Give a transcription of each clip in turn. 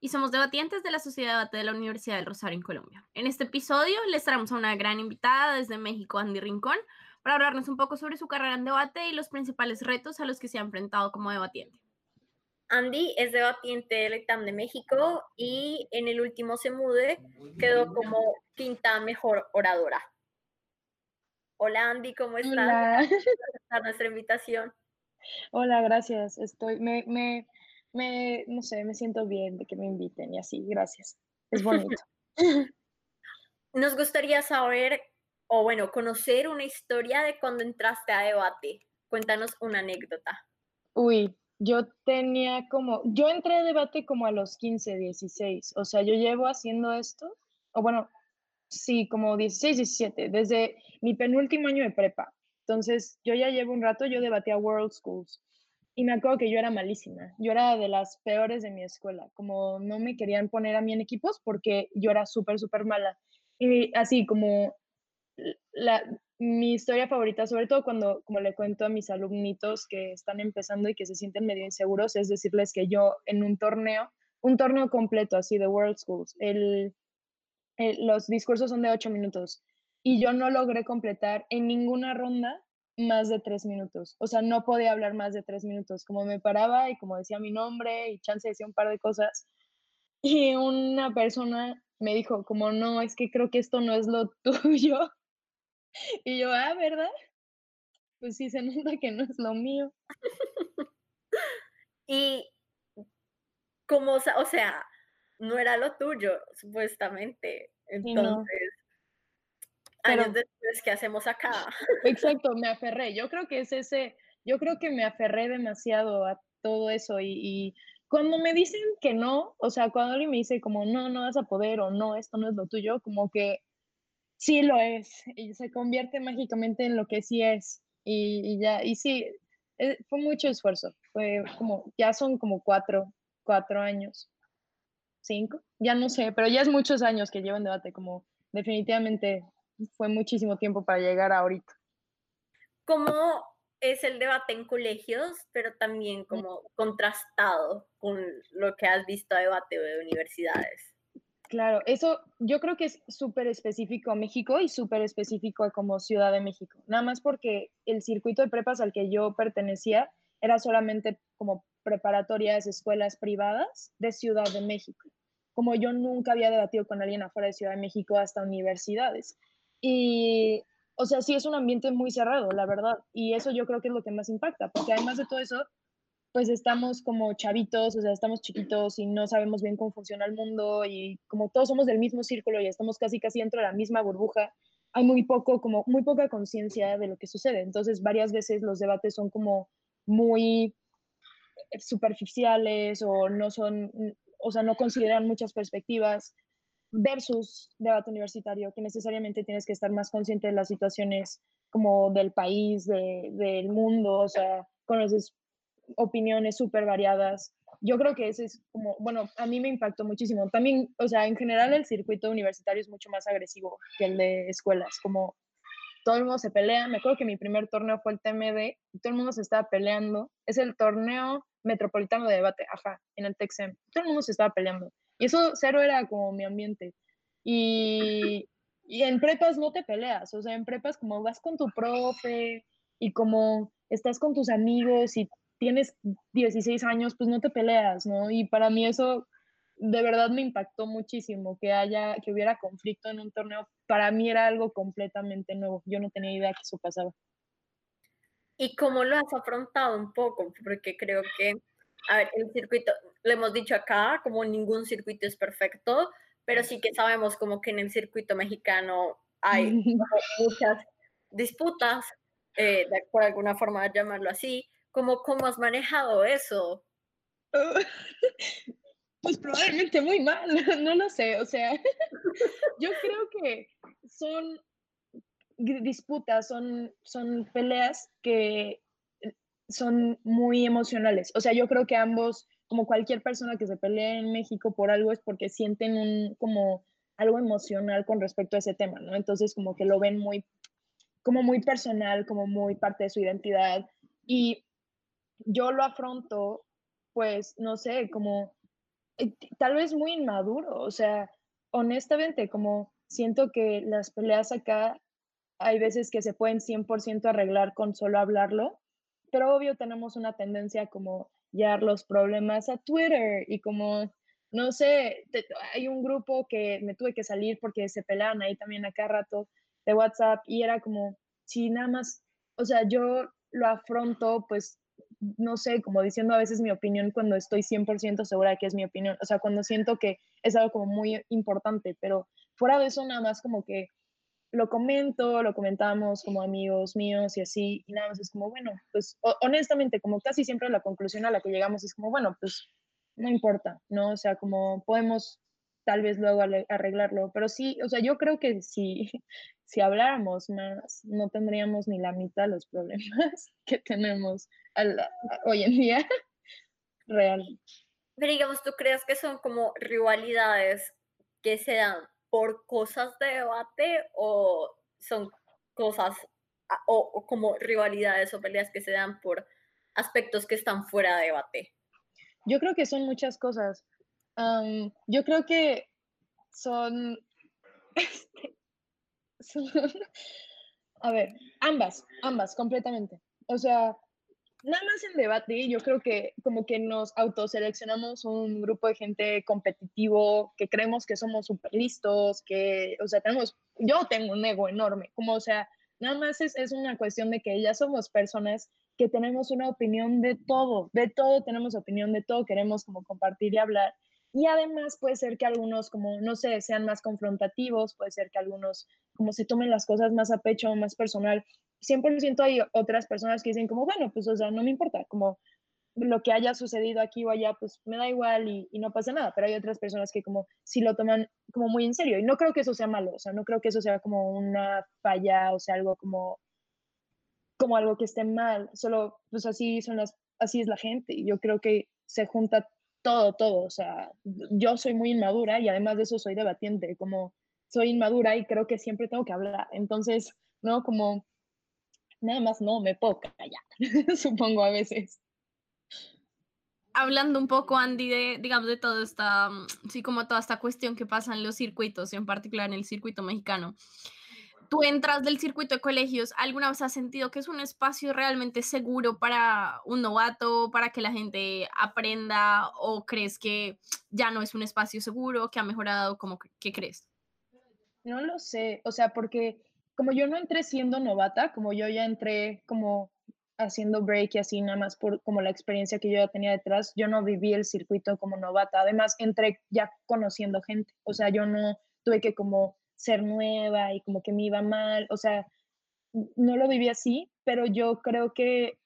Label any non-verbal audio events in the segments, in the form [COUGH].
y somos debatientes de la Sociedad de Debate de la Universidad del Rosario en Colombia. En este episodio les traemos a una gran invitada desde México, Andy Rincón, para hablarnos un poco sobre su carrera en debate y los principales retos a los que se ha enfrentado como debatiente. Andy es debatiente del ETAM de México y en el último Semude quedó como quinta mejor oradora. Hola Andy, ¿cómo estás? Hola. Gracias nuestra invitación. Hola, gracias. Estoy, me, me, me, no sé, me siento bien de que me inviten y así, gracias. Es [LAUGHS] bonito. Nos gustaría saber, o bueno, conocer una historia de cuando entraste a debate. Cuéntanos una anécdota. Uy, yo tenía como, yo entré a debate como a los 15, 16, o sea, yo llevo haciendo esto, o bueno, sí, como 16, 17, desde mi penúltimo año de prepa. Entonces, yo ya llevo un rato, yo debatía World Schools. Y me acuerdo que yo era malísima, yo era de las peores de mi escuela, como no me querían poner a mí en equipos porque yo era súper, súper mala. Y así como la, mi historia favorita, sobre todo cuando como le cuento a mis alumnitos que están empezando y que se sienten medio inseguros, es decirles que yo en un torneo, un torneo completo así de World Schools, el, los discursos son de ocho minutos y yo no logré completar en ninguna ronda más de tres minutos. O sea, no podía hablar más de tres minutos. Como me paraba y como decía mi nombre y chance decía un par de cosas. Y una persona me dijo, como no, es que creo que esto no es lo [LAUGHS] tuyo. Y yo, ah, ¿verdad? Pues sí, se nota que no es lo mío. [LAUGHS] y como, o sea, no era lo tuyo, supuestamente. Entonces, años después, ¿qué hacemos acá? Exacto, me aferré. Yo creo que es ese, yo creo que me aferré demasiado a todo eso y, cuando me dicen que no, o sea, cuando alguien me dice como no, no vas a poder o no, esto no es lo tuyo, como que sí lo es y se convierte mágicamente en lo que sí es y, ya, y sí, eh, fue mucho esfuerzo, fue como, ya son como cuatro, cuatro años, cinco, ya no sé, pero ya es muchos años que llevo en debate, como definitivamente fue muchísimo tiempo para llegar a ahorita. ¿Cómo es el debate en colegios, pero también mm. como contrastado con lo que has visto a debate de universidades? Claro, eso yo creo que es súper específico a México y súper específico como Ciudad de México. Nada más porque el circuito de prepas al que yo pertenecía era solamente como preparatorias, escuelas privadas de Ciudad de México. Como yo nunca había debatido con alguien afuera de Ciudad de México hasta universidades. Y, o sea, sí es un ambiente muy cerrado, la verdad. Y eso yo creo que es lo que más impacta, porque además de todo eso, pues estamos como chavitos, o sea, estamos chiquitos y no sabemos bien cómo funciona el mundo y como todos somos del mismo círculo y estamos casi casi dentro de la misma burbuja, hay muy poco, como muy poca conciencia de lo que sucede. Entonces, varias veces los debates son como muy superficiales o no son, o sea, no consideran muchas perspectivas versus debate universitario, que necesariamente tienes que estar más consciente de las situaciones como del país, del mundo, o sea, conoces opiniones súper variadas. Yo creo que ese es como, bueno, a mí me impactó muchísimo. También, o sea, en general el circuito universitario es mucho más agresivo que el de escuelas, como todo el mundo se pelea. Me acuerdo que mi primer torneo fue el TMD y todo el mundo se estaba peleando. Es el torneo metropolitano de debate, ajá, en el TEXEM. Todo el mundo se estaba peleando. Y eso cero era como mi ambiente. Y, y en prepas no te peleas, o sea, en prepas como vas con tu profe y como estás con tus amigos y tienes 16 años, pues no te peleas, ¿no? Y para mí eso de verdad me impactó muchísimo, que haya, que hubiera conflicto en un torneo, para mí era algo completamente nuevo, yo no tenía idea que eso pasaba. ¿Y cómo lo has afrontado un poco? Porque creo que a ver, el circuito, lo hemos dicho acá, como ningún circuito es perfecto, pero sí que sabemos como que en el circuito mexicano hay [LAUGHS] muchas disputas, eh, por alguna forma llamarlo así. ¿Cómo, ¿Cómo has manejado eso? [LAUGHS] Pues probablemente muy mal, [LAUGHS] no lo sé, o sea, yo creo que son, disputas, son, son peleas que son muy emocionales. O sea, yo creo que ambos, como cualquier persona que se pelea en México por algo, es porque sienten un, como algo emocional con respecto a ese tema, ¿no? Entonces, como que lo ven muy, como muy personal, como muy parte de su identidad. Y yo lo afronto, pues, no sé, como eh, tal vez muy inmaduro, o sea, honestamente, como siento que las peleas acá hay veces que se pueden 100% arreglar con solo hablarlo, pero obvio tenemos una tendencia como llevar los problemas a Twitter y como, no sé, hay un grupo que me tuve que salir porque se pelean ahí también acá rato de WhatsApp y era como, si nada más, o sea, yo lo afronto pues no sé, como diciendo a veces mi opinión cuando estoy 100% segura de que es mi opinión, o sea, cuando siento que es algo como muy importante, pero fuera de eso nada más como que lo comento, lo comentamos como amigos míos y así, y nada más es como, bueno, pues honestamente, como casi siempre la conclusión a la que llegamos es como, bueno, pues no importa, ¿no? O sea, como podemos tal vez luego arreglarlo, pero sí, o sea, yo creo que si, [LAUGHS] si habláramos más, no tendríamos ni la mitad de los problemas [LAUGHS] que tenemos hoy en día [LAUGHS] real. Pero digamos, ¿tú crees que son como rivalidades que se dan por cosas de debate o son cosas o, como rivalidades o peleas que se dan por aspectos que están fuera de debate? Yo creo que son muchas cosas. yo creo que son, [LAUGHS] son, a ver, ambas, ambas, completamente. O sea, nada más en debate, yo creo que como que nos autoseleccionamos un grupo de gente competitivo, que creemos que somos súper listos, que, o sea, tenemos, yo tengo un ego enorme, como, o sea, nada más es, es una cuestión de que ya somos personas que tenemos una opinión de todo, de todo tenemos opinión, de todo queremos como compartir y hablar. Y además puede ser que algunos, como, no sé, sean más confrontativos, puede ser que algunos como se tomen las cosas más a pecho, más personal. 100% hay otras personas que dicen como, bueno, pues, o sea, no me importa, como lo que haya sucedido aquí o allá, pues me da igual y, no pasa nada, pero hay otras personas que como si lo toman como muy en serio y no creo que eso sea malo, o sea, no creo que eso sea como una falla, o sea, algo como, como algo que esté mal, solo pues así son así es la gente y yo creo que se junta todo, todo, o sea, yo soy muy inmadura y además de eso soy debatiente, como soy inmadura y creo que siempre tengo que hablar, entonces, ¿no? Como nada más no me puedo callar, [LAUGHS] supongo a veces. Hablando un poco, Andy, de, digamos, de todo esta, mm, sí, como toda esta cuestión que pasa en los circuitos, en particular en el circuito mexicano. Tú entras del circuito de colegios, ¿alguna vez has sentido que es un espacio realmente seguro para un novato, para que la gente aprenda, o crees que ya no es un espacio seguro, que ha mejorado, como qué crees? No lo sé, o sea, porque como yo no entré siendo novata, como yo ya entré como haciendo break y así nada más por como la experiencia que yo ya tenía detrás, yo no viví el circuito como novata, además entré ya conociendo gente, o sea, yo no tuve que como ser nueva y como que me iba mal, o sea, no lo viví así, pero yo creo que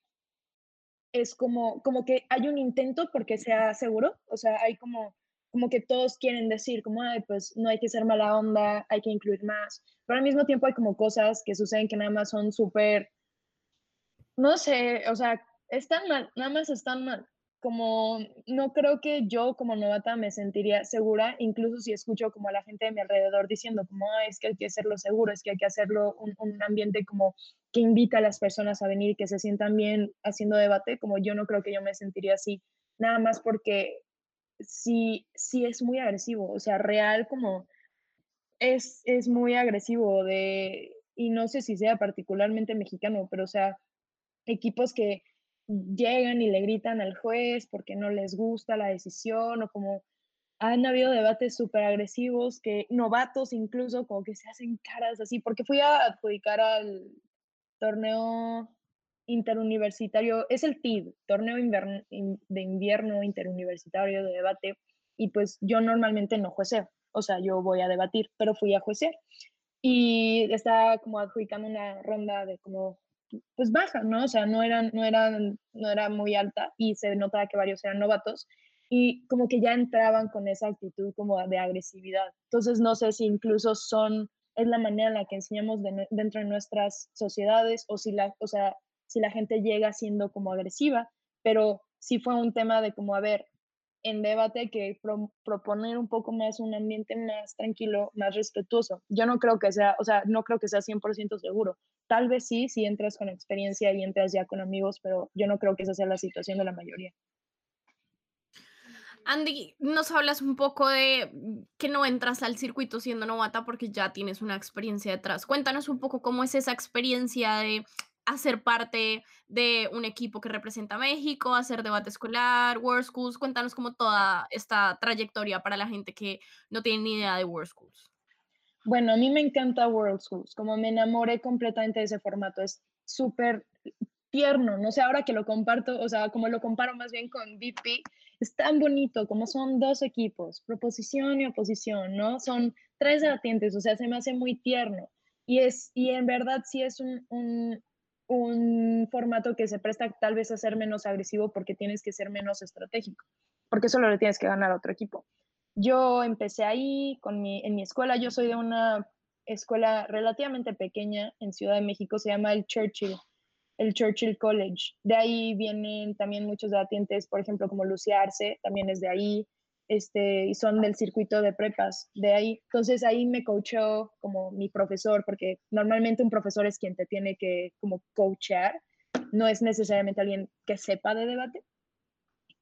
es como, como que hay un intento porque sea seguro, o sea, hay como como que todos quieren decir, como, ay, pues no hay que ser mala onda, hay que incluir más, pero al mismo tiempo hay como cosas que suceden que nada más son súper, no sé, o sea, están mal, nada más están mal. Como no creo que yo como novata me sentiría segura, incluso si escucho como a la gente de mi alrededor diciendo como, ay, es que hay que hacerlo seguro, es que hay que hacerlo un, un ambiente como que invita a las personas a venir que se sientan bien haciendo debate, como yo no creo que yo me sentiría así, nada más porque sí, sí es muy agresivo, o sea, real como es, es muy agresivo de, y no sé si sea particularmente mexicano, pero o sea, equipos que llegan y le gritan al juez porque no les gusta la decisión o como han habido debates súper agresivos que novatos incluso como que se hacen caras así, porque fui a adjudicar al torneo interuniversitario, es el TID, Torneo de Invierno Interuniversitario de Debate, y pues yo normalmente no jueceo, o sea, yo voy a debatir, pero fui a juecear. Y estaba como adjudicando una ronda de como, pues baja, ¿no? O sea, no, eran, no, eran, no era muy alta y se notaba que varios eran novatos y como que ya entraban con esa actitud como de agresividad. Entonces, no sé si incluso son es la manera en la que enseñamos dentro de nuestras sociedades o si la, o sea, si la gente llega siendo como agresiva, pero sí fue un tema de como, a ver, en debate que proponer un poco más un ambiente más tranquilo, más respetuoso. Yo no creo que sea, o sea, no creo que sea 100% seguro. Tal vez sí, si entras con experiencia y entras ya con amigos, pero yo no creo que esa sea la situación de la mayoría. Andy, nos hablas un poco de que no entras al circuito siendo novata porque ya tienes una experiencia detrás. Cuéntanos un poco cómo es esa experiencia de hacer parte de un equipo que representa a México, hacer debate escolar, World Schools. Cuéntanos como toda esta trayectoria para la gente que no tiene ni idea de World Schools. Bueno, a mí me encanta World Schools, como me enamoré completamente de ese formato, es súper tierno, no sé, ahora que lo comparto, o sea, como lo comparo más bien con VP, es tan bonito, como son dos equipos, proposición y oposición, ¿no? Son tres debatientes, o sea, se me hace muy tierno. Y, es, y en verdad sí es un, un formato que se presta tal vez a ser menos agresivo porque tienes que ser menos estratégico, porque solo le tienes que ganar a otro equipo. Yo empecé ahí con mi, en mi escuela, yo soy de una escuela relativamente pequeña en Ciudad de México, se llama el Churchill, el Churchill College. De ahí vienen también muchos debatientes, por ejemplo, como Lucia Arce, también es de ahí este, y son del circuito de prepas de ahí. Entonces ahí me coachó como mi profesor, porque normalmente un profesor es quien te tiene que como coachear, no es necesariamente alguien que sepa de debate.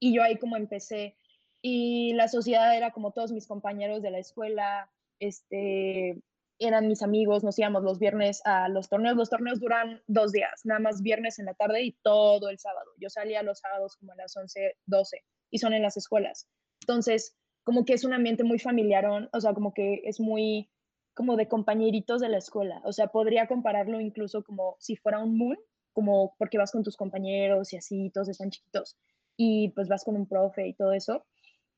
Y yo ahí como empecé, y la sociedad era como todos mis compañeros de la escuela, este, eran mis amigos, nos íbamos los viernes a los torneos. Los torneos duran dos días, nada más viernes en la tarde y todo el sábado. Yo salía los sábados como a las 11, 12 y son en las escuelas. Entonces, como que es un ambiente muy familiar, o sea, como que es muy como de compañeritos de la escuela. O sea, podría compararlo incluso como si fuera un moon, como porque vas con tus compañeros y así, todos están chiquitos, y pues vas con un profe y todo eso.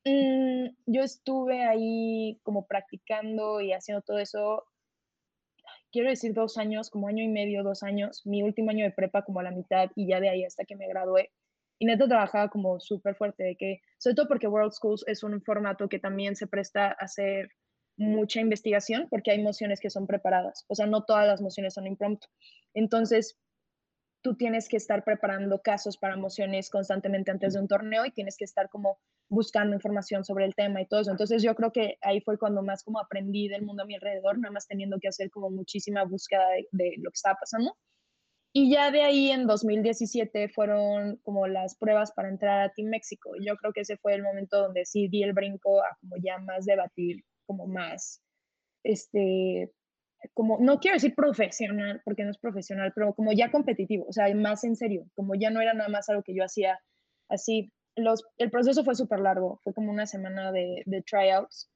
Mm, yo estuve ahí como practicando y haciendo todo eso, quiero decir dos años, como año y medio, dos años, mi último año de prepa como a la mitad y ya de ahí hasta que me gradué. Y neta trabajaba como súper fuerte, de que, sobre todo porque World Schools es un formato que también se presta a hacer mucha investigación, porque hay mociones que son preparadas, o sea, no todas las mociones son impromptu. Entonces, tú tienes que estar preparando casos para mociones constantemente antes de un torneo y tienes que estar como buscando información sobre el tema y todo eso. Entonces yo creo que ahí fue cuando más como aprendí del mundo a mi alrededor, nada más teniendo que hacer como muchísima búsqueda de, de lo que estaba pasando. Y ya de ahí en 2017 fueron como las pruebas para entrar a Team México. Yo creo que ese fue el momento donde sí di el brinco a como ya más debatir, como más, este, como, no quiero decir profesional, porque no es profesional, pero como ya competitivo, o sea, más en serio, como ya no era nada más algo que yo hacía así. Los, el proceso fue súper largo, fue como una semana de, de tryouts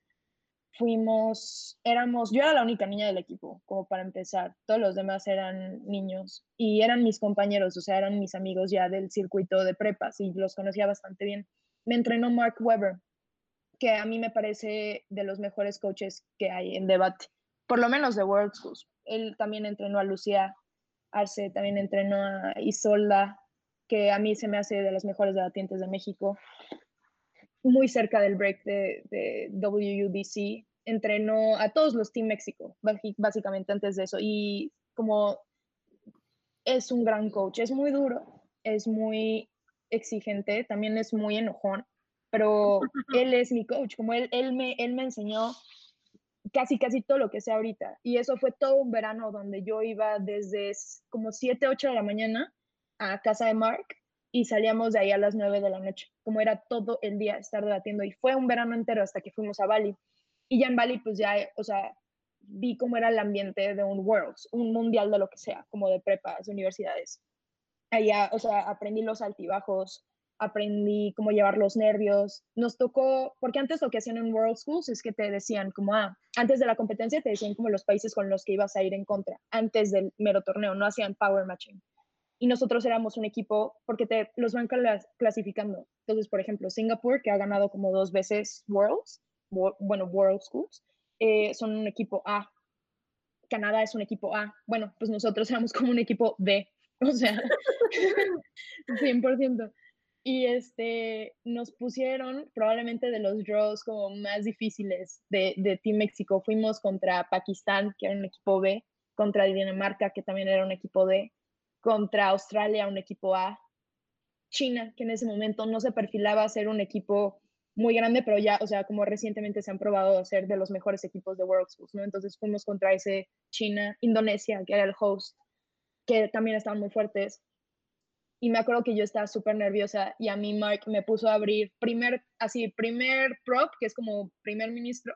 fuimos, éramos, yo era la única niña del equipo, como para empezar, todos los demás eran niños y eran mis compañeros, o sea, eran mis amigos ya del circuito de prepas y los conocía bastante bien. Me entrenó Mark Weber, que a mí me parece de los mejores coaches que hay en debate, por lo menos de World Schools. Él también entrenó a Lucía Arce, también entrenó a Isolda, que a mí se me hace de los mejores debatientes de México muy cerca del break de, de WUDC, entrenó a todos los Team México, básicamente antes de eso. Y como es un gran coach, es muy duro, es muy exigente, también es muy enojón, pero [LAUGHS] él es mi coach, como él, él, me, él me enseñó casi, casi todo lo que sé ahorita. Y eso fue todo un verano donde yo iba desde como 7, 8 de la mañana a casa de Mark y salíamos de ahí a las 9 de la noche, como era todo el día estar debatiendo y fue un verano entero hasta que fuimos a Bali. Y ya en Bali pues ya, o sea, vi cómo era el ambiente de un Worlds, un mundial de lo que sea, como de prepas, de universidades. Allá, o sea, aprendí los altibajos, aprendí cómo llevar los nervios. Nos tocó, porque antes lo que hacían en World Schools es que te decían como, ah, antes de la competencia te decían como los países con los que ibas a ir en contra, antes del mero torneo, no hacían power matching y nosotros éramos un equipo porque te los van clasificando. Entonces, por ejemplo, Singapur, que ha ganado como dos veces Worlds, bueno, World Schools, eh, son un equipo A. Canadá es un equipo A. Bueno, pues nosotros éramos como un equipo B, [LAUGHS] o sea, [LAUGHS] 100%. y este, nos pusieron probablemente de los draws como más difíciles de, de Team México. Fuimos contra Pakistán, que era un equipo B, contra Dinamarca, que también era un equipo D, contra Australia, un equipo A, China, que en ese momento no se perfilaba a ser un equipo muy grande, pero ya, o sea, como recientemente se han probado a ser de los mejores equipos de World Schools, ¿no? Entonces fuimos contra ese China, Indonesia, que era el host, que también estaban muy fuertes. Y me acuerdo que yo estaba súper nerviosa y a mí Mark me puso a abrir primer, así, primer prop, que es como primer ministro,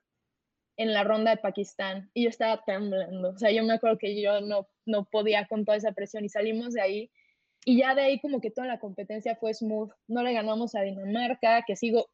en la ronda de Pakistán. Y yo estaba temblando. O sea, yo me acuerdo que yo no, no podía con toda esa presión y salimos de ahí. Y ya de ahí como que toda la competencia fue smooth. No le ganamos a Dinamarca, que sigo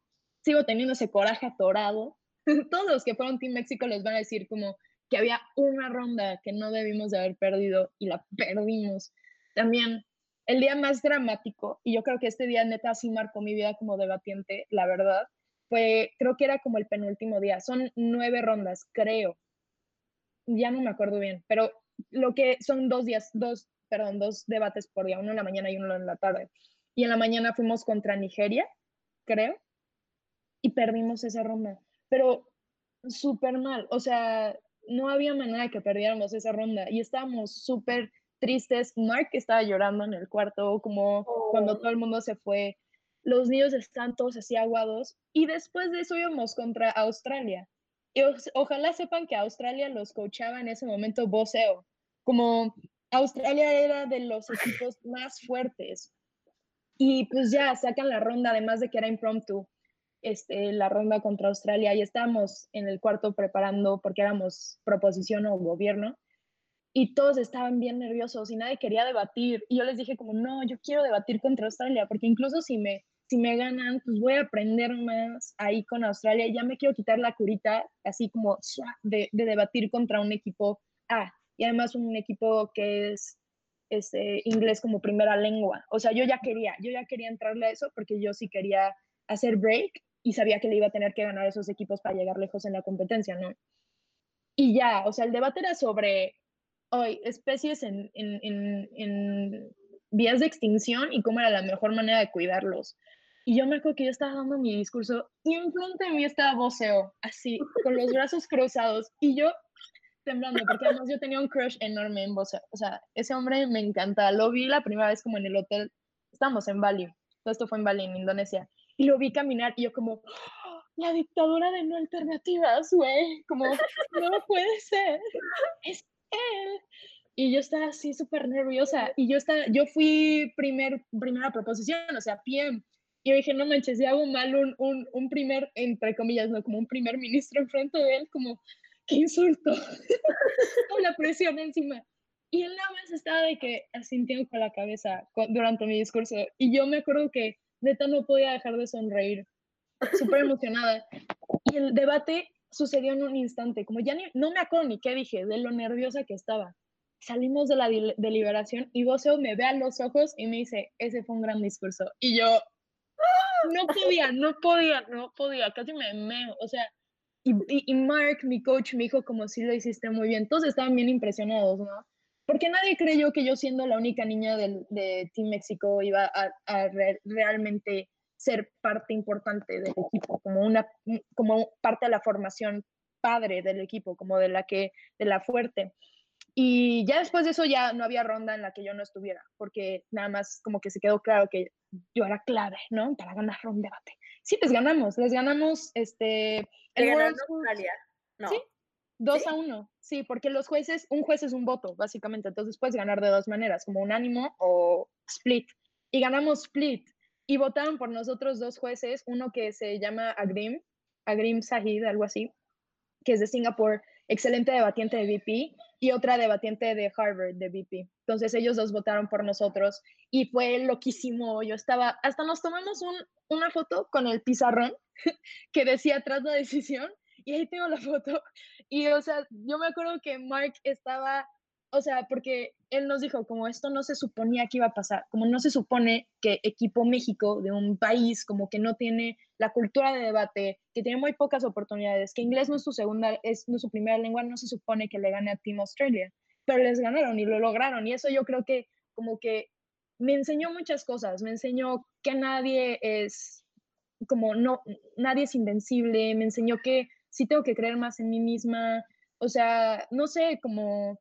sigo teniendo ese coraje atorado. [LAUGHS] Todos los que fueron Team México les van a decir como que había una ronda que no debimos de haber perdido y la perdimos. También el día más dramático, y yo creo que este día neta sí marcó mi vida como debatiente, la verdad, fue, creo que era como el penúltimo día. Son nueve rondas, creo. Ya no me acuerdo bien, pero lo que son dos días, dos, perdón, dos debates por día, uno en la mañana y uno en la tarde. Y en la mañana fuimos contra Nigeria, creo, y perdimos esa ronda. Pero súper mal, o sea, no había manera de que perdiéramos esa ronda y estábamos súper tristes. Mark estaba llorando en el cuarto, como cuando oh. todo el mundo se fue. Los niños están todos así aguados y después de eso íbamos contra Australia. Y ojalá sepan que Australia los coachaba en ese momento voceo, como Australia era de los [LAUGHS] equipos más fuertes. Y pues ya sacan la ronda, además de que era impromptu este, la ronda contra Australia y estábamos en el cuarto preparando porque éramos proposición o gobierno y todos estaban bien nerviosos y nadie quería debatir. Y yo les dije como, no, yo quiero debatir contra Australia porque incluso si me, si me ganan, pues voy a aprender más ahí con Australia ya me quiero quitar la curita así como de, de debatir contra un equipo A y además un equipo que es este, inglés como primera lengua. O sea, yo ya quería, yo ya quería entrarle a eso porque yo sí quería hacer break y sabía que le iba a tener que ganar esos equipos para llegar lejos en la competencia, ¿no? Y ya, o sea, el debate era sobre hoy especies en, en, en, vías de extinción y cómo era la mejor manera de cuidarlos. Y yo me acuerdo que yo estaba dando mi discurso y enfrente de mí estaba voceo, así, con los brazos [LAUGHS] cruzados, y yo temblando, porque además yo tenía un crush enorme en voceo. O sea, ese hombre me encanta. Lo vi la primera vez como en el hotel, estábamos en Bali, todo esto fue en Bali, en Indonesia y lo vi caminar y yo como, ¡Ah! la dictadura de no alternativas, güey, como, no puede ser, es él. Y yo estaba así súper nerviosa y yo, estaba, yo fui primer, primera proposición, o sea, PM. Y yo dije, no manches, si hago mal un, un, un primer, entre comillas, no, como un primer ministro enfrente de él, como, qué insulto, [LAUGHS] con la presión encima. Y él nada más estaba de que asintiendo con la cabeza durante mi discurso. Y yo me acuerdo que neta no podía dejar de sonreír, súper [LAUGHS] emocionada. Y el debate sucedió en un instante, como ya no me acuerdo ni qué dije, de lo nerviosa que estaba. Salimos de la deliberación y Boseo me ve a los ojos y me dice, ese fue un gran discurso. Y yo, no podía, no podía, no podía, casi me meo, o sea, y, y, Mark, mi coach, me dijo como si lo hiciste muy bien. Todos estaban bien impresionados, ¿no? porque nadie creyó que yo siendo la única niña del, de Team México iba a, realmente ser parte importante del equipo, como, una, como parte de la formación padre del equipo, como de la que, de la fuerte. Y ya después de eso ya no había ronda en la que yo no estuviera, porque nada más como que se quedó claro que yo era clave, ¿no? Para ganar un debate. Sí, les ganamos, les ganamos este... El World Australia. No. Sí, Dos a uno, sí, porque los jueces, un juez es un voto, básicamente, entonces puedes ganar de dos maneras, como unánimo o split. Y ganamos split. Y votaron por nosotros dos jueces, uno que se llama Agrim, Agrim Sahid, algo así, que es de Singapur, excelente debatiente de VP, y otra debatiente de Harvard, de VP. Entonces ellos dos votaron por nosotros y fue loquísimo. Yo estaba, hasta nos tomamos un, una foto con el pizarrón [LAUGHS] que decía tras la decisión y ahí tengo la foto. Y, o sea, yo me acuerdo que Mark estaba, o sea, porque él nos dijo, como esto no se suponía que iba a pasar, como no se supone que equipo México de un país como que no tiene la cultura de debate, que tiene muy pocas oportunidades, que inglés no es su segunda, es no su primera lengua, no se supone que le gane a Team Australia, pero les ganaron y lo lograron. Y eso yo creo que como que me enseñó muchas cosas, me enseñó que nadie es como no, nadie es invencible, me enseñó que sí tengo que creer más en mí misma, o sea, no sé, como,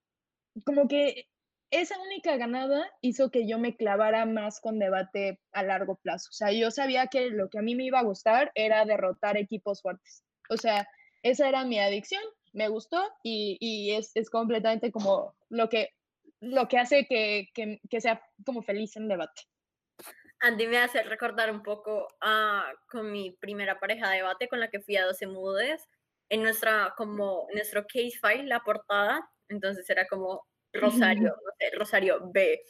como que esa única ganada hizo que yo me clavara más con debate a largo plazo. O sea, yo sabía que lo que a mí me iba a gustar era derrotar equipos fuertes. O sea, esa era mi adicción, me gustó y, es, completamente como lo que, lo que hace que, sea como feliz en debate. Andy me hace recordar un poco a con mi primera pareja de debate con la que fui a 12 Mudes. En nuestra, como, nuestro case file, la portada, entonces era como Rosario, [LAUGHS] Rosario B.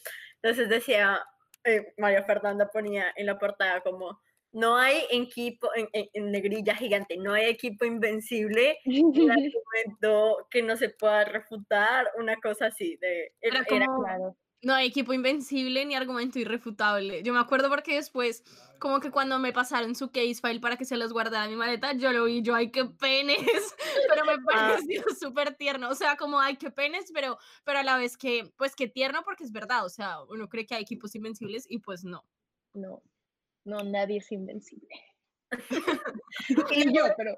Entonces decía, eh, María Fernanda ponía en la portada como, no hay equipo, en, negrilla gigante, no hay equipo invencible, [LAUGHS] un argumento que no se pueda refutar, una cosa así. De, era, claro no hay equipo invencible ni argumento irrefutable. Yo me acuerdo porque después, como que cuando me pasaron su case file para que se los guardara en mi maleta, yo lo vi, yo, ay, qué penes, [LAUGHS] pero me [LAUGHS] ah. pareció súper tierno. O sea, como, ay, qué penes, pero, pero a la vez que, pues, qué tierno porque es verdad. O sea, uno cree que hay equipos invencibles y pues no. No, no, nadie es invencible. [LAUGHS] y yo, pero...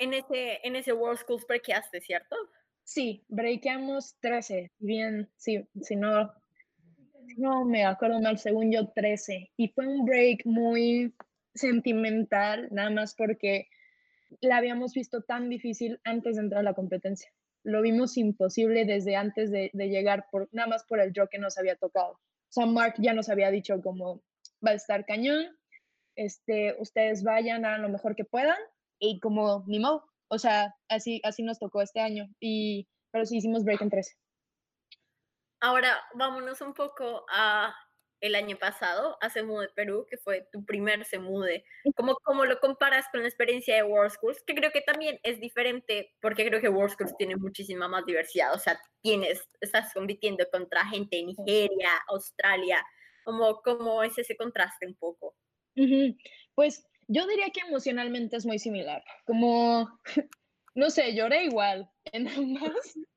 En ese, en ese World Schools breakeaste, ¿cierto? Sí, breakamos 13. Bien, sí, si no no me acuerdo mal, según yo 13. Y fue un break muy sentimental, nada más porque la habíamos visto tan difícil antes de entrar a la competencia. Lo vimos imposible desde antes de, llegar, por, nada más por el draw que nos había tocado. O sea, Mark ya nos había dicho como va a estar cañón, este, ustedes vayan a lo mejor que puedan y como ni modo. O sea, así, así nos tocó este año. Y, pero sí hicimos break en 13. Ahora vámonos un poco a el año pasado, a Semude Perú, que fue tu primer Semude. ¿Cómo, ¿Cómo lo comparas con la experiencia de World Schools? Que creo que también es diferente, porque creo que World Schools tiene muchísima más diversidad. O sea, tienes, estás compitiendo contra gente de Nigeria, Australia. ¿Cómo, cómo es ese contraste un poco? Pues yo diría que emocionalmente es muy similar. Como, [LAUGHS] no sé, lloré igual en ambas. [LAUGHS]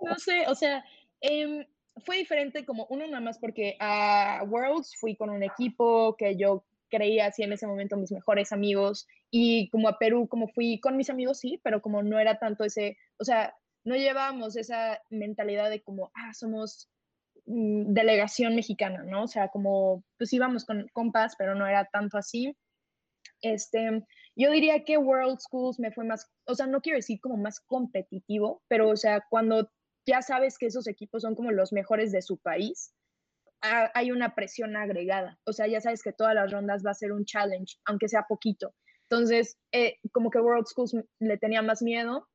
No sé, o sea, Em, fue diferente como uno nada más porque a Worlds fui con un equipo que yo creía así en ese momento mis mejores amigos y como a Perú como fui con mis amigos sí, pero como no era tanto ese, o sea, no llevábamos esa mentalidad de como, ah, somos mm, delegación mexicana, ¿no? O sea, como pues íbamos con compas, pero no era tanto así. Este, yo diría que World Schools me fue más, o sea, no quiero decir como más competitivo, pero o sea, cuando ya sabes que esos equipos son como los mejores de su país, hay una presión agregada. O sea, ya sabes que todas las rondas va a ser un challenge, aunque sea poquito. Entonces, eh, como que World Schools le tenía más miedo.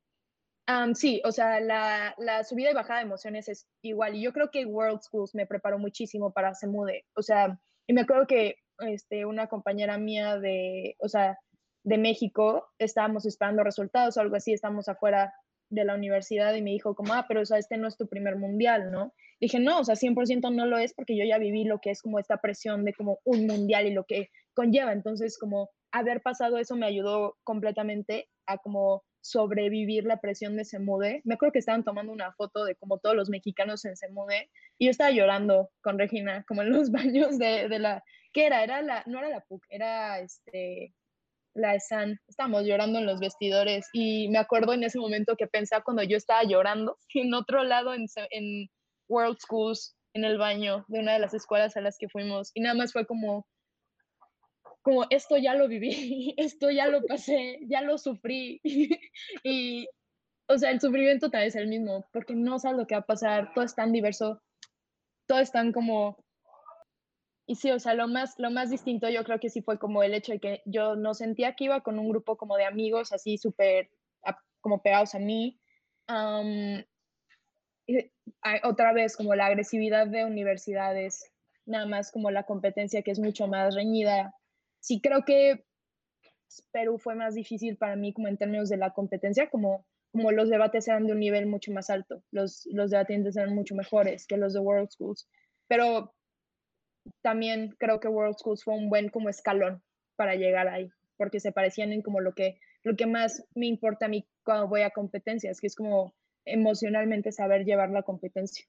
sí, o sea, la, la, subida y bajada de emociones es igual. Y yo creo que World Schools me preparó muchísimo para se mude. O sea, y me acuerdo que este, una compañera mía de, o sea, de México, estábamos esperando resultados o algo así, estamos afuera de la universidad y me dijo como, ah, pero o sea, este no es tu primer mundial, ¿no? Dije, no, o sea, 100% no lo es porque yo ya viví lo que es como esta presión de como un mundial y lo que conlleva. Entonces, como haber pasado eso me ayudó completamente a como sobrevivir la presión de Semude. Me acuerdo que estaban tomando una foto de como todos los mexicanos en Semude y yo estaba llorando con Regina, como en los [LAUGHS] baños de, de la, ¿qué era? Era la, no era la PUC, era este, la San, estábamos llorando en los vestidores y me acuerdo en ese momento que pensaba cuando yo estaba llorando [LAUGHS] en otro lado en, en World Schools, en el baño de una de las escuelas a las que fuimos y nada más fue como, como esto ya lo viví, [LAUGHS] esto ya lo pasé, ya lo sufrí [LAUGHS] y, o sea, el sufrimiento también es el mismo porque no sabes lo que va a pasar, todo es tan diverso, todo es tan como y sí, o sea, lo más, lo más distinto yo creo que sí fue como el hecho de que yo no sentía que iba con un grupo como de amigos así súper como pegados a mí. otra vez como la agresividad de universidades, nada más como la competencia que es mucho más reñida. Sí creo que Perú fue más difícil para mí como en términos de la competencia, como, como los debates eran de un nivel mucho más alto, los, los debatientes eran mucho mejores que los de World Schools. Pero también creo que World Schools fue un buen como escalón para llegar ahí, porque se parecían en como lo que, lo que más me importa a mí cuando voy a competencias, que es como emocionalmente saber llevar la competencia.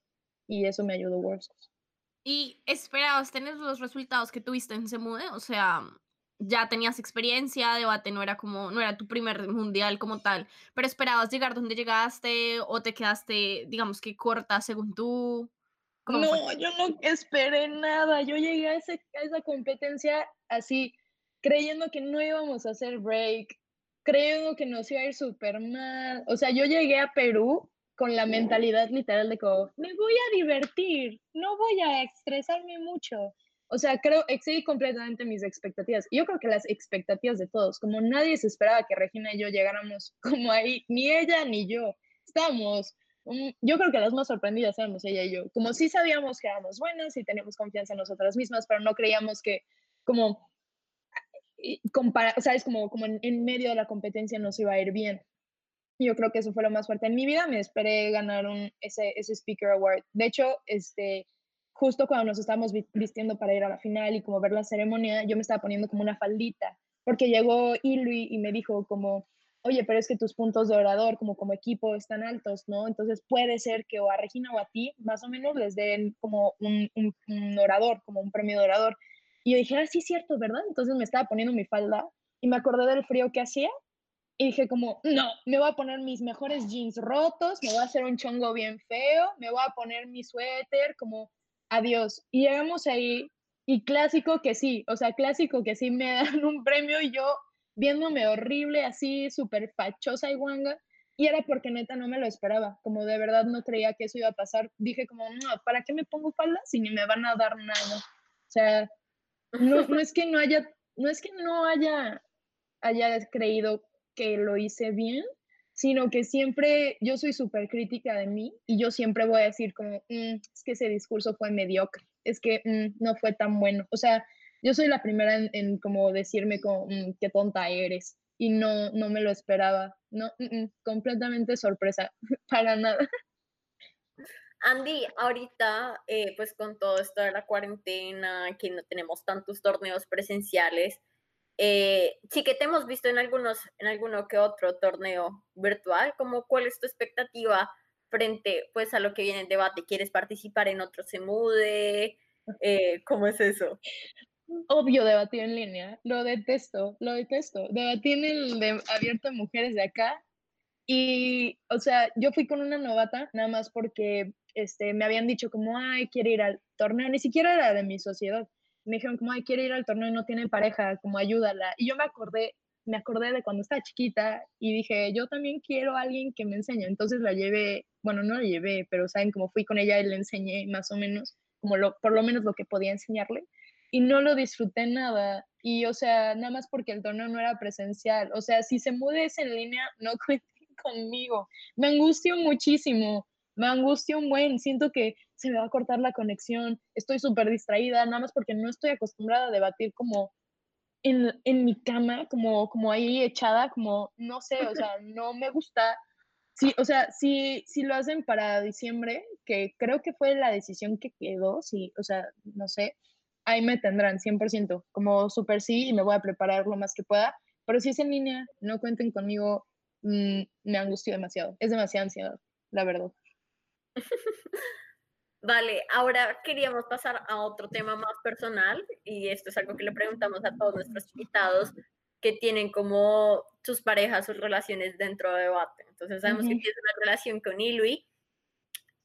Y eso me ayudó World Schools. ¿Y esperabas tener los resultados que tuviste en Semude? O sea, ya tenías experiencia, debate no era como, no era tu primer mundial como tal, pero esperabas llegar donde llegaste o te quedaste, digamos que corta según tú. No, yo no esperé nada. Yo llegué a, a esa competencia así, creyendo que no íbamos a hacer break, creyendo que nos iba a ir súper mal. O sea, yo llegué a Perú con la mentalidad literal de como, me voy a divertir, no voy a estresarme mucho. O sea, creo, excedí completamente mis expectativas. Yo creo que las expectativas de todos, como nadie se esperaba que Regina y yo llegáramos como ahí, ni ella ni yo. Estábamos, yo creo que las más sorprendidas éramos ella y yo. Como sí sabíamos que éramos buenas y teníamos confianza en nosotras mismas, pero no creíamos que como, compara, ¿sabes? Como, como en, medio de la competencia nos iba a ir bien. Yo creo que eso fue lo más fuerte en mi vida. Me esperé ganar un, ese, ese Speaker Award. De hecho, este, justo cuando nos estábamos vistiendo para ir a la final y como ver la ceremonia, yo me estaba poniendo como una faldita, porque llegó Ilui y me dijo como, oye, pero es que tus puntos de orador como como equipo están altos, ¿no? Entonces puede ser que o a Regina o a ti más o menos les den como un, un, orador, como un premio de orador. Y yo dije, ah, sí, cierto, ¿verdad? Entonces me estaba poniendo mi falda y me acordé del frío que hacía y dije como, no, me voy a poner mis mejores jeans rotos, me voy a hacer un chongo bien feo, me voy a poner mi suéter como adiós. Y llegamos ahí y clásico que sí, o sea, clásico que sí me [LAUGHS] dan un premio y yo viéndome horrible, así, súper fachosa y guanga. Y era porque neta no me lo esperaba, como de verdad no creía que eso iba a pasar. Dije como, no, ¿para qué me pongo falda si ni me van a dar nada? O sea, no, no [LAUGHS] es que no haya, no es que no haya, haya creído que lo hice bien, sino que siempre yo soy súper crítica de mí y yo siempre voy a decir como, mm, es que ese discurso fue mediocre, es que mm, no fue tan bueno. O sea, yo soy la primera en, como decirme como, mm, qué tonta eres y no, no me lo esperaba. No, completamente sorpresa, [LAUGHS] para nada. Andy, ahorita, eh, pues con todo esto de la cuarentena, que no tenemos tantos torneos presenciales, eh, sí que te hemos visto en algunos, en alguno que otro torneo virtual, como cuál es tu expectativa frente pues a lo que viene en debate, ¿quieres participar en otro se mude? Eh, ¿Cómo es eso? Obvio debatir en línea, lo detesto, lo detesto. Debatí en el de abierto de mujeres de acá y, o sea, yo fui con una novata nada más porque este, me habían dicho como, ay, quiere ir al torneo, ni siquiera era de mi sociedad me dijeron como, ay, quiere ir al torneo y no tiene pareja, como ayúdala. Y yo me acordé, me acordé de cuando estaba chiquita y dije, yo también quiero a alguien que me enseñe. Entonces la llevé, bueno, no la llevé, pero saben, como fui con ella y le enseñé más o menos, como lo, por lo menos lo que podía enseñarle. Y no lo disfruté nada. Y, o sea, nada más porque el torneo no era presencial. O sea, si se mudes en línea, [LAUGHS] no cuenten conmigo. Me angustió muchísimo me angustia un buen, siento que se me va a cortar la conexión, estoy súper distraída, nada más porque no estoy acostumbrada a debatir como en, en, mi cama, como, como ahí echada, como, no sé, o sea, [LAUGHS] no me gusta. Sí, o sea, si, si lo hacen para diciembre, que creo que fue la decisión que quedó, sí, o sea, no sé, ahí me tendrán 100%, como súper sí, y me voy a preparar lo más que pueda, pero si es en línea, no cuenten conmigo, mm, me angustio demasiado, es demasiada ansiedad, la verdad. [LAUGHS] Vale, ahora queríamos pasar a otro tema más personal y esto es algo que le preguntamos a todos nuestros invitados que tienen como sus parejas, sus relaciones dentro de debate. Entonces sabemos que tienes una relación con Ilui.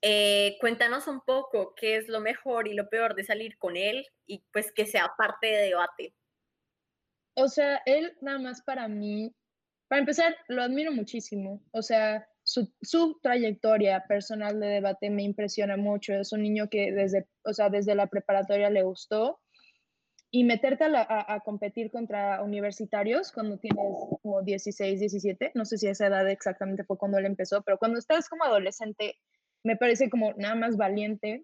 Eh, cuéntanos un poco qué es lo mejor y lo peor de salir con él y pues que sea parte de debate. O sea, él nada más para mí, para empezar, lo admiro muchísimo. O sea, su, trayectoria personal de debate me impresiona mucho. Es un niño que desde, o sea, desde la preparatoria le gustó. Y meterte a, competir contra universitarios cuando tienes como 16, 17, no sé si esa edad exactamente fue cuando él empezó, pero cuando estás como adolescente, me parece como nada más valiente.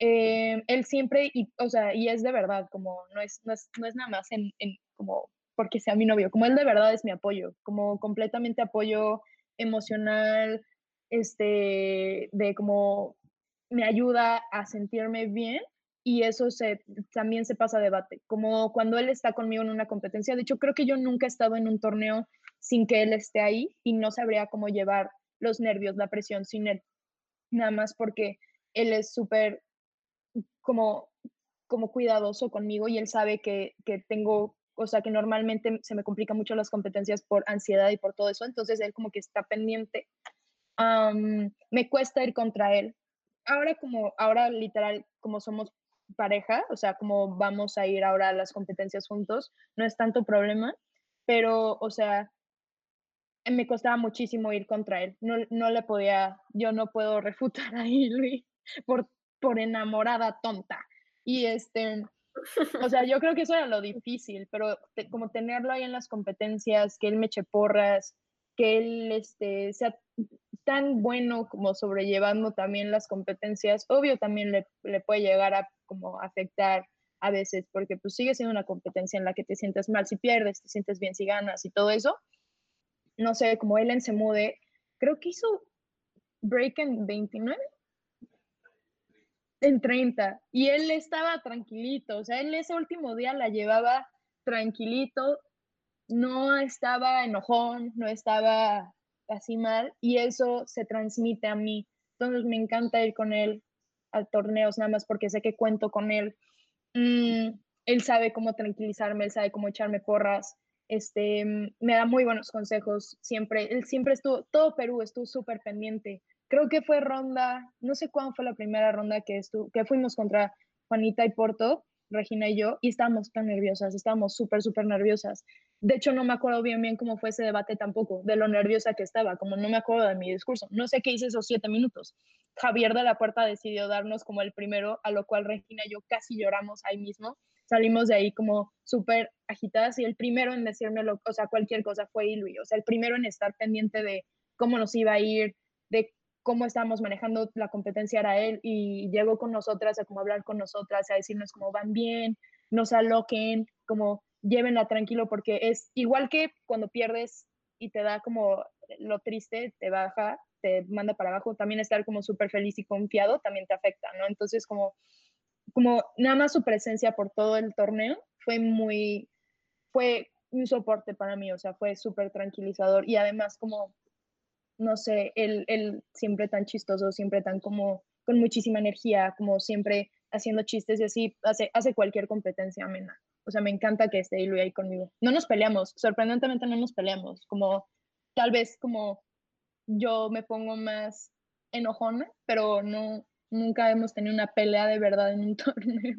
Eh, él siempre, y, o sea, y es de verdad, como no es, no es, no es nada más en, en, como porque sea mi novio, como él de verdad es mi apoyo, como completamente apoyo emocional, este, de cómo me ayuda a sentirme bien y eso se, también se pasa a debate, como cuando él está conmigo en una competencia. De hecho, creo que yo nunca he estado en un torneo sin que él esté ahí y no sabría cómo llevar los nervios, la presión sin él, nada más porque él es súper como, como cuidadoso conmigo y él sabe que, que tengo, o sea, que normalmente se me complican mucho las competencias por ansiedad y por todo eso, entonces él como que está pendiente. me cuesta ir contra él. Ahora como, ahora literal, como somos pareja, o sea, como vamos a ir ahora a las competencias juntos, no es tanto problema, pero, o sea, me costaba muchísimo ir contra él. No, no le podía, yo no puedo refutar [LAUGHS] a Luis por, por enamorada tonta. Y este, o sea, yo creo que eso era lo difícil, pero como tenerlo ahí en las competencias, que él me eche porras, que él este, sea tan bueno como sobrellevando también las competencias, obvio también le, le puede llegar a como afectar a veces, porque pues sigue siendo una competencia en la que te sientes mal si pierdes, te sientes bien si ganas y todo eso. No sé, como Ellen se mude, creo que hizo break en 29, en 30, y él estaba tranquilito, o sea, él ese último día la llevaba tranquilito, no estaba enojón, no estaba así mal, y eso se transmite a mí. Entonces me encanta ir con él a torneos nada más porque sé que cuento con él. Mm, él sabe cómo tranquilizarme, él sabe cómo echarme porras, este, mm, me da muy buenos consejos, siempre, él siempre estuvo, todo Perú estuvo súper pendiente. Creo que fue ronda, no sé cuándo fue la primera ronda que, estuvo, que fuimos contra Juanita y Porto, Regina y yo, y estábamos tan nerviosas, estábamos súper, súper nerviosas. De hecho, no me acuerdo bien bien cómo fue ese debate tampoco, de lo nerviosa que estaba, como no me acuerdo de mi discurso. No sé qué hice esos siete minutos. Javier de la Puerta decidió darnos como el primero, a lo cual Regina y yo casi lloramos ahí mismo. Salimos de ahí como súper agitadas y el primero en decirme, lo, o sea, cualquier cosa fue Ilui. O sea, el primero en estar pendiente de cómo nos iba a ir, de cómo estábamos manejando la competencia era él y llegó con nosotras a como hablar con nosotras, a decirnos cómo van bien, nos aloquen, como llévenla tranquilo porque es igual que cuando pierdes y te da como lo triste, te baja, te manda para abajo, también estar como súper feliz y confiado también te afecta, ¿no? Entonces como, como nada más su presencia por todo el torneo fue muy, fue un soporte para mí, o sea, fue súper tranquilizador y además como no sé, él, él siempre tan chistoso, siempre tan como con muchísima energía, como siempre haciendo chistes y así, hace, hace cualquier competencia amena. O sea, me encanta que esté Ilu ahí conmigo. No nos peleamos, sorprendentemente no nos peleamos, como tal vez como yo me pongo más enojona, pero no, nunca hemos tenido una pelea de verdad en un [LAUGHS] torneo.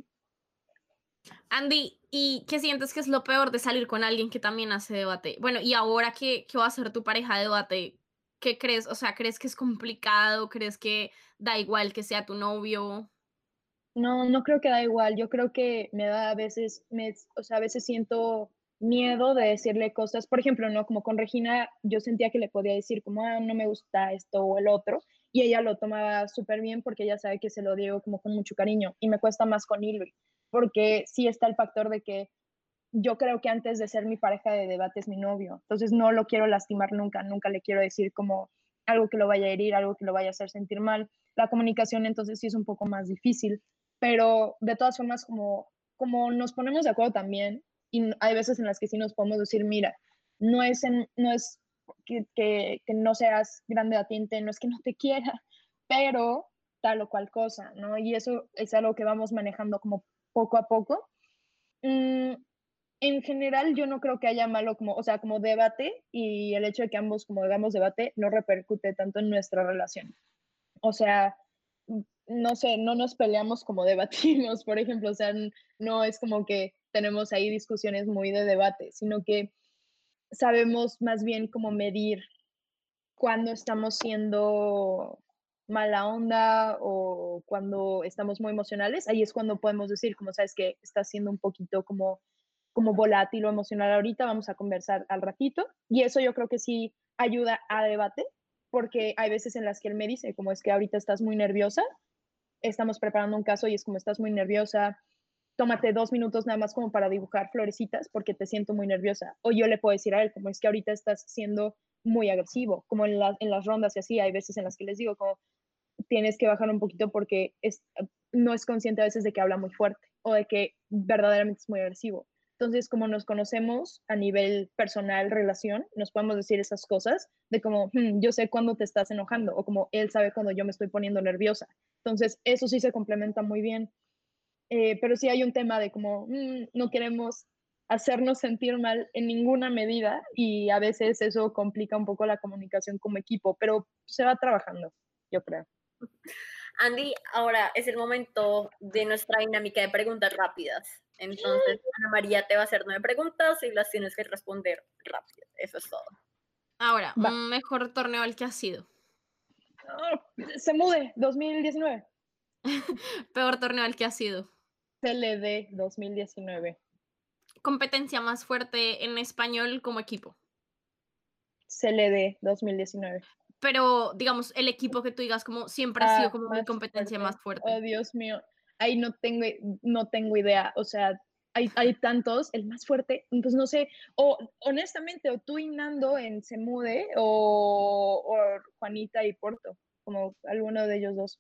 Andy, ¿y qué sientes que es lo peor de salir con alguien que también hace debate? Bueno, y ahora que, que va a ser tu pareja de debate, ¿qué crees? O sea, ¿crees que es complicado? ¿Crees que da igual que sea tu novio? No, no creo que da igual. Yo creo que me da a veces, me, o sea, a veces siento miedo de decirle cosas. Por ejemplo, no, como con Regina, yo sentía que le podía decir como, ah, no me gusta esto o el otro, y ella lo tomaba súper bien porque ella sabe que se lo digo como con mucho cariño, y me cuesta más con Ilvi, porque sí está el factor de que yo creo que antes de ser mi pareja de debate es mi novio, entonces no lo quiero lastimar nunca, nunca le quiero decir como algo que lo vaya a herir, algo que lo vaya a hacer sentir mal. La comunicación entonces sí es un poco más difícil, pero de todas formas como, como nos ponemos de acuerdo también, y hay veces en las que sí nos podemos decir, mira, no es, no es que, no seas grande atiente, no es que no te quiera, pero tal o cual cosa, ¿no? Y eso es algo que vamos manejando como poco a poco. Mm, en general yo no creo que haya malo como, o sea, como debate y el hecho de que ambos como hagamos debate no repercute tanto en nuestra relación. O sea, no sé, no nos peleamos como [LAUGHS] debatimos, por ejemplo, o sea, no es como que tenemos ahí discusiones muy de debate, sino que sabemos más bien cómo medir cuando estamos siendo mala onda o cuando estamos muy emocionales, ahí es cuando podemos decir, como sabes que está siendo un poquito como como volátil o emocional ahorita, vamos a conversar al ratito. Y eso yo creo que sí ayuda a debate, porque hay veces en las que él me dice, como es que ahorita estás muy nerviosa, estamos preparando un caso y es como estás muy nerviosa, tómate dos minutos nada más como para dibujar florecitas porque te siento muy nerviosa. O yo le puedo decir a él, como es que ahorita estás siendo muy agresivo, como en, en las rondas y así, hay veces en las que les digo, como tienes que bajar un poquito porque es, no es consciente a veces de que habla muy fuerte o de que verdaderamente es muy agresivo. Entonces, como nos conocemos a nivel personal, relación, nos podemos decir esas cosas de como, hmm, yo sé cuándo te estás enojando o como él sabe cuando yo me estoy poniendo nerviosa. Entonces, eso sí se complementa muy bien. Eh, pero sí hay un tema de como mm, no queremos hacernos sentir mal en ninguna medida y a veces eso complica un poco la comunicación como equipo, pero se va trabajando, yo creo. Andy, ahora es el momento de nuestra dinámica de preguntas rápidas. Entonces, Ana María te va a hacer nueve preguntas y las tienes que responder rápido. Eso es todo. Ahora, Va. un mejor torneo al que has sido. Se mude, 2019. [LAUGHS] Peor torneo al que has sido. CLD 2019. Competencia más fuerte en español como equipo. CLD 2019. Pero, digamos, el equipo que tú digas como siempre ha sido Ah, como mi competencia fuerte. más fuerte. Oh, Dios mío. Ahí no tengo, no tengo idea. O sea, hay, hay tantos. El más fuerte, pues no sé. O honestamente, o tú y Nando en Se Mude, o, o Juanita y Porto. Como alguno de ellos dos.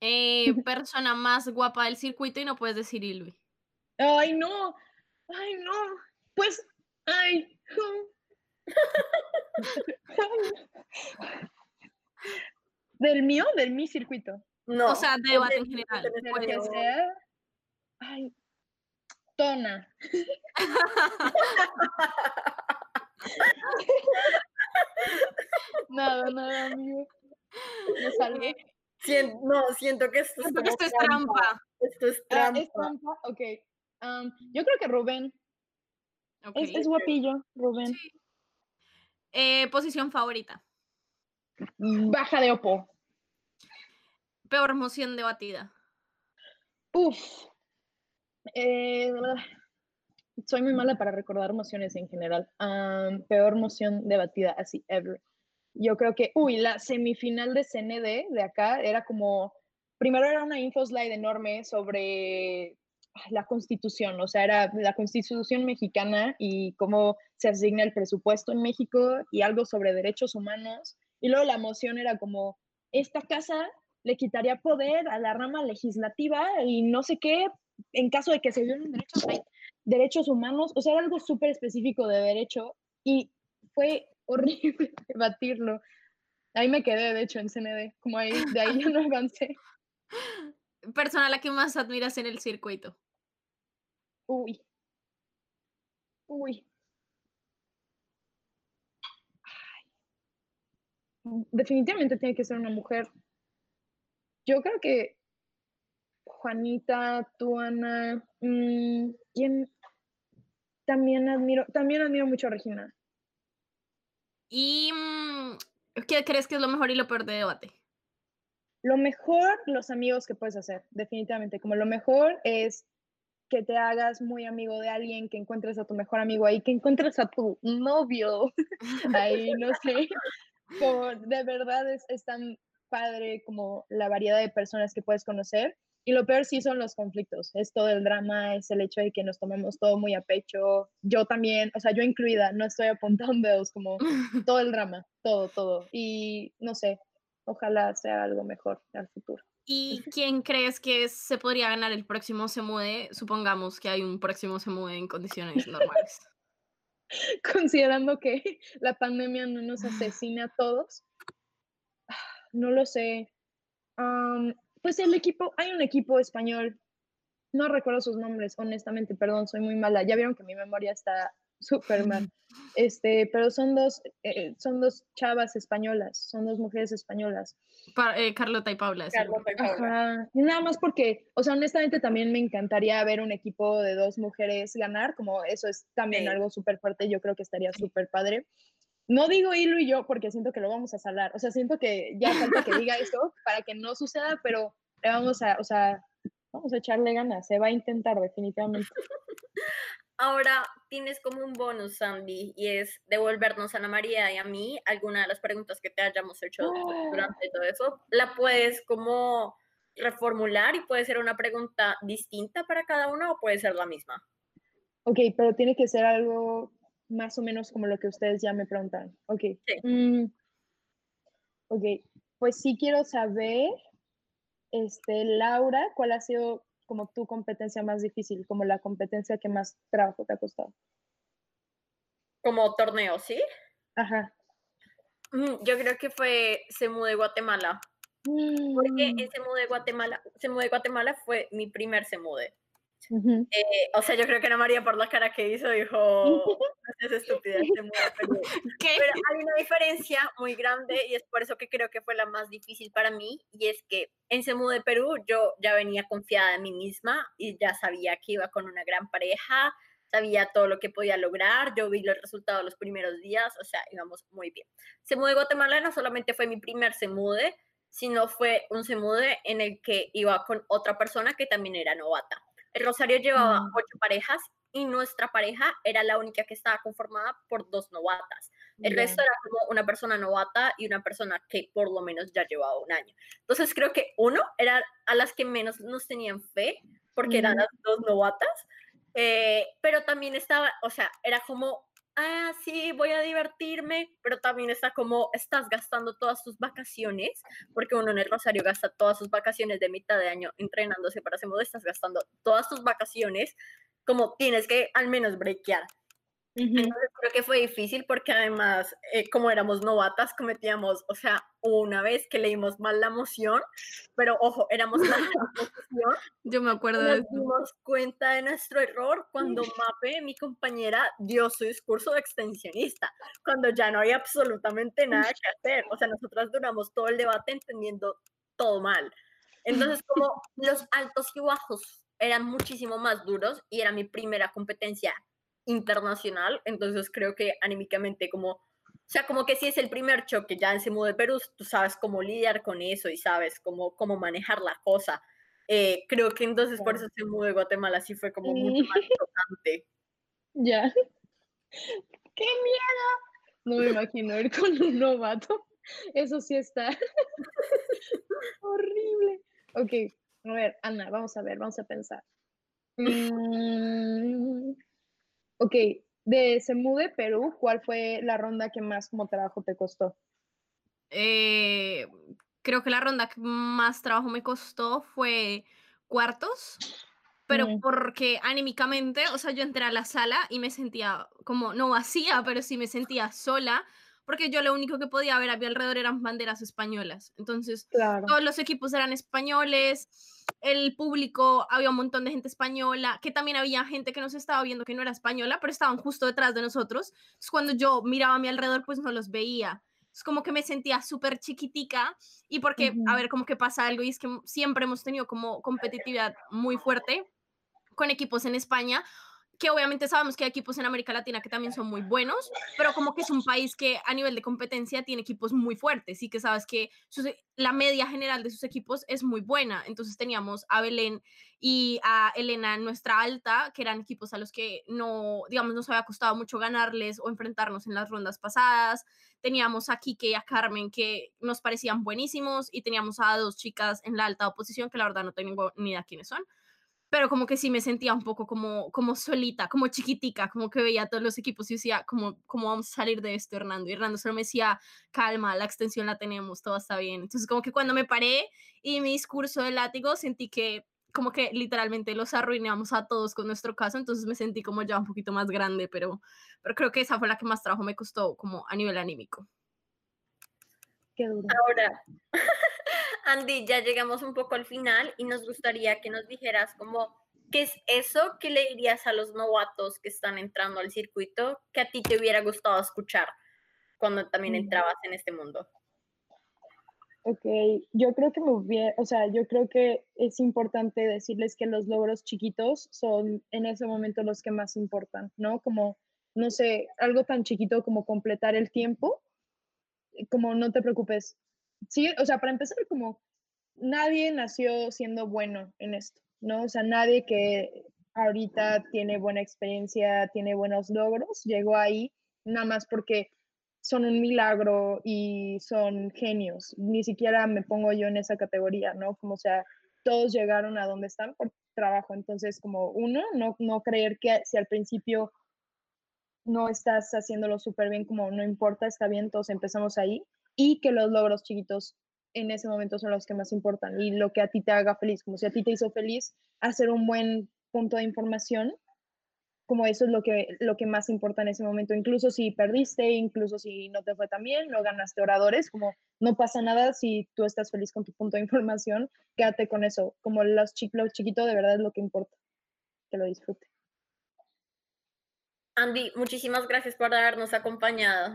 Eh, [LAUGHS] persona más guapa del circuito y no puedes decir Ilvi. Ay, no. Ay, no. Pues, ay. [LAUGHS] ¿Del mío? Del mi circuito. No. O sea, de debate en general. en Del que sea. Ay. Tona. [LAUGHS] Nada, nada, amigo. Me salvé. Sien- no, siento que esto es, Siento que como esto es trampa. Esto es Ah, trampa. ¿Es trampa? Ok. Yo creo que Rubén. Es, es guapillo, Rubén. Eh, posición favorita. Baja de Opo. Peor moción debatida. Uf. Eh, soy muy mala para recordar emociones en general. Am, peor moción debatida, así, ever. Yo creo que, uy, la semifinal de CND de acá era como, primero era una info slide enorme sobre ah, la constitución, o sea, era la constitución mexicana y cómo se asigna el presupuesto en México y algo sobre derechos humanos. Y luego la moción era como, esta casa le quitaría poder a la rama legislativa y no sé qué en caso de que se violen derechos, derechos humanos, o sea, era algo súper específico de derecho y fue horrible [LAUGHS] debatirlo. Ahí me quedé, de hecho, en CND, como ahí, de ahí ya no avancé. Persona a la que más admiras en el circuito. Uy. Uy. Ay. Definitivamente tiene que ser una mujer. Yo creo que Juanita, tú, Ana, mm, ¿quién? También admiro, también admiro mucho a Regina. ¿Y mm, qué crees que es lo mejor y lo peor de debate? Lo mejor, los amigos que puedes hacer, definitivamente. Como lo mejor es que te hagas muy amigo de alguien, que encuentres a tu mejor amigo ahí, que encuentres a tu novio [LAUGHS] ahí, no sé. Como, de verdad es, es tan padre como la variedad de personas que puedes conocer. Y lo peor sí son los conflictos, es todo el drama, es el hecho de que nos tomemos todo muy a pecho. Yo también, o sea, yo incluida, no estoy apuntando dedos, como [LAUGHS] todo el drama, todo, todo. Y no sé, ojalá sea algo mejor al futuro. ¿Y quién crees que se podría ganar el próximo se mude? Supongamos que hay un próximo se mude en condiciones normales. [LAUGHS] Considerando que [LAUGHS] la pandemia no nos asesina a todos, no lo sé. Am, pues el equipo, hay un equipo español, no recuerdo sus nombres, honestamente, perdón, soy muy mala. Ya vieron que mi memoria está súper mal. [LAUGHS] Este, pero son dos, eh, son dos chavas españolas, son dos mujeres españolas. Pa- eh, Carlota y Paula. Carlota y Paula. Nada más porque, o sea, honestamente también me encantaría ver un equipo de dos mujeres ganar, como eso es también Sí. algo súper fuerte, yo creo que estaría súper padre. No digo Hilo y yo porque siento que lo vamos a salar, o sea, siento que ya falta que diga eso [LAUGHS] para que no suceda, pero le vamos a, o sea, vamos a echarle ganas, se va a intentar definitivamente. [LAUGHS] Ahora tienes como un bonus, Sandy, y es devolvernos a Ana María y a mí alguna de las preguntas que te hayamos hecho Ah. durante todo eso. La puedes como reformular y puede ser una pregunta distinta para cada uno o puede ser la misma. Ok, pero tiene que ser algo más o menos como lo que ustedes ya me preguntan. Ok. Mm, ok, pues sí quiero saber, este, Laura, ¿cuál ha sido como tu competencia más difícil, como la competencia que más trabajo te ha costado? Como torneo, ¿sí? Ajá. Mm, Yo creo que fue Semu de Guatemala. Porque Mm, en Semude Guatemala, Semude Guatemala fue mi primer Semude. ujú. Eh, o sea, yo creo que Ana María por la cara que hizo dijo, [LAUGHS] no es estúpida, Semude Perú". ¿Qué? Pero hay una diferencia muy grande y es por eso que creo que fue la más difícil para mí y es que en Semu de Perú yo ya venía confiada en mí misma y ya sabía que iba con una gran pareja, sabía todo lo que podía lograr, yo vi los resultados los primeros días, o sea, íbamos muy bien. Semu de Guatemala no solamente fue mi primer Semude, sino fue un Semude en el que iba con otra persona que también era novata. El Rosario llevaba Mm. ocho parejas y nuestra pareja era la única que estaba conformada por dos novatas. El resto era como una persona novata y una persona que por lo menos ya llevaba un año. Entonces creo que uno era a las que menos nos tenían fe, porque eran las dos novatas, eh, pero también estaba, o sea, era como, ah, sí, voy a divertirme, pero también está como, estás gastando todas tus vacaciones, porque uno en el Rosario gasta todas sus vacaciones de mitad de año entrenándose para ese modo, estás gastando todas tus vacaciones, como tienes que al menos Entonces creo que fue difícil porque además, eh, como éramos novatas, cometíamos, o sea, una vez que leímos mal la moción, pero ojo, éramos la [LAUGHS] moción, Yo me acuerdo de nos eso. dimos cuenta de nuestro error cuando Mape, mi compañera, dio su discurso de extensionista, cuando ya no había absolutamente nada que hacer. O sea, nosotras duramos todo el debate entendiendo todo mal. [LAUGHS] Entonces, como los altos y bajos eran muchísimo más duros y era mi primera competencia internacional, entonces creo que anímicamente como, o sea, como que si es el primer choque ya en Semu de Perú, tú sabes cómo lidiar con eso y sabes cómo, cómo manejar la cosa. Eh, creo que entonces por eso Semu de Guatemala sí fue como mucho más chocante. [LAUGHS] Ya. ¡Qué miedo! No me imagino ir con un novato. Eso sí está [LAUGHS] horrible. Ok, a ver, Ana, vamos a ver, vamos a pensar. [LAUGHS] Mm, ok, de Semude, Perú, ¿cuál fue la ronda que más como trabajo te costó? Eh, creo que la ronda que más trabajo me costó fue cuartos, pero Mm. porque anímicamente, o sea, yo entré a la sala y me sentía como, no vacía, pero sí me sentía sola, porque yo lo único que podía ver a mi alrededor eran banderas españolas. Entonces, Claro. todos los equipos eran españoles, el público, había un montón de gente española, que también había gente que nos estaba viendo que no era española, pero estaban justo detrás de nosotros. Entonces, cuando yo miraba a mi alrededor, pues no los veía. Es como que me sentía súper chiquitica y porque, a ver, como que pasa algo y es que siempre hemos tenido como competitividad muy fuerte con equipos en España, que obviamente sabemos que hay equipos en América Latina que también son muy buenos, pero como que es un país que a nivel de competencia tiene equipos muy fuertes y que sabes que la media general de sus equipos es muy buena. Entonces teníamos a Belén y a Elena en nuestra alta, que eran equipos a los que no, digamos, nos había costado mucho ganarles o enfrentarnos en las rondas pasadas. Teníamos a Kike y a Carmen que nos parecían buenísimos y teníamos a dos chicas en la alta oposición que la verdad no tengo ni idea quiénes son pero como que sí me sentía un poco como, como solita, como chiquitica, como que veía a todos los equipos y decía, ¿cómo, ¿cómo vamos a salir de esto, Hernando? Y Hernando solo me decía, calma, la extensión la tenemos, todo está bien. Entonces como que cuando me paré y mi discurso de látigo sentí que como que literalmente los arruinamos a todos con nuestro caso, entonces me sentí como ya un poquito más grande, pero, pero creo que esa fue la que más trabajo me costó como a nivel anímico. Qué duro. Ahora, [LAUGHS] Andy, ya llegamos un poco al final y nos gustaría que nos dijeras como, ¿qué es eso que le dirías a los novatos que están entrando al circuito que a ti te hubiera gustado escuchar cuando también Mm. entrabas en este mundo? Ok, yo creo que me hubiera, o sea, yo creo que es importante decirles que los logros chiquitos son en ese momento los que más importan, ¿no? Como, no sé, algo tan chiquito como completar el tiempo, como no te preocupes. Sí, o sea, para empezar, como nadie nació siendo bueno en esto, ¿no? O sea, nadie que ahorita tiene buena experiencia, tiene buenos logros, llegó ahí nada más porque son un milagro y son genios. Ni siquiera me pongo yo en esa categoría, ¿no? Como sea, todos llegaron a donde están por trabajo. Entonces, como uno, no, no creer que si al principio no estás haciéndolo súper bien, como no importa, está bien, todos empezamos ahí. Y que los logros chiquitos en ese momento son los que más importan y lo que a ti te haga feliz, como si a ti te hizo feliz hacer un buen punto de información, como eso es lo que, lo que más importa en ese momento. Incluso si perdiste, incluso si no te fue tan bien, no ganaste oradores, como no pasa nada si tú estás feliz con tu punto de información, quédate con eso. Como los, chi los chiquitos de verdad es lo que importa, que lo disfrute. Andy, muchísimas gracias por habernos acompañado.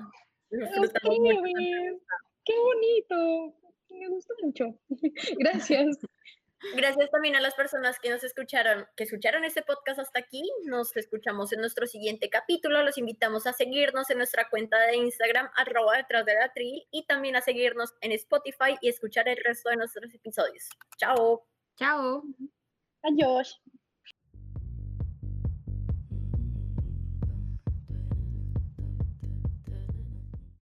¡Qué bonito! Me gustó mucho. [LAUGHS] Gracias. Gracias también a las personas que nos escucharon, que escucharon este podcast hasta aquí. Nos escuchamos en nuestro siguiente capítulo. Los invitamos a seguirnos en nuestra cuenta de Instagram, arroba detrás de la tril, y también a seguirnos en Spotify y escuchar el resto de nuestros episodios. Chao. Chao. Adiós.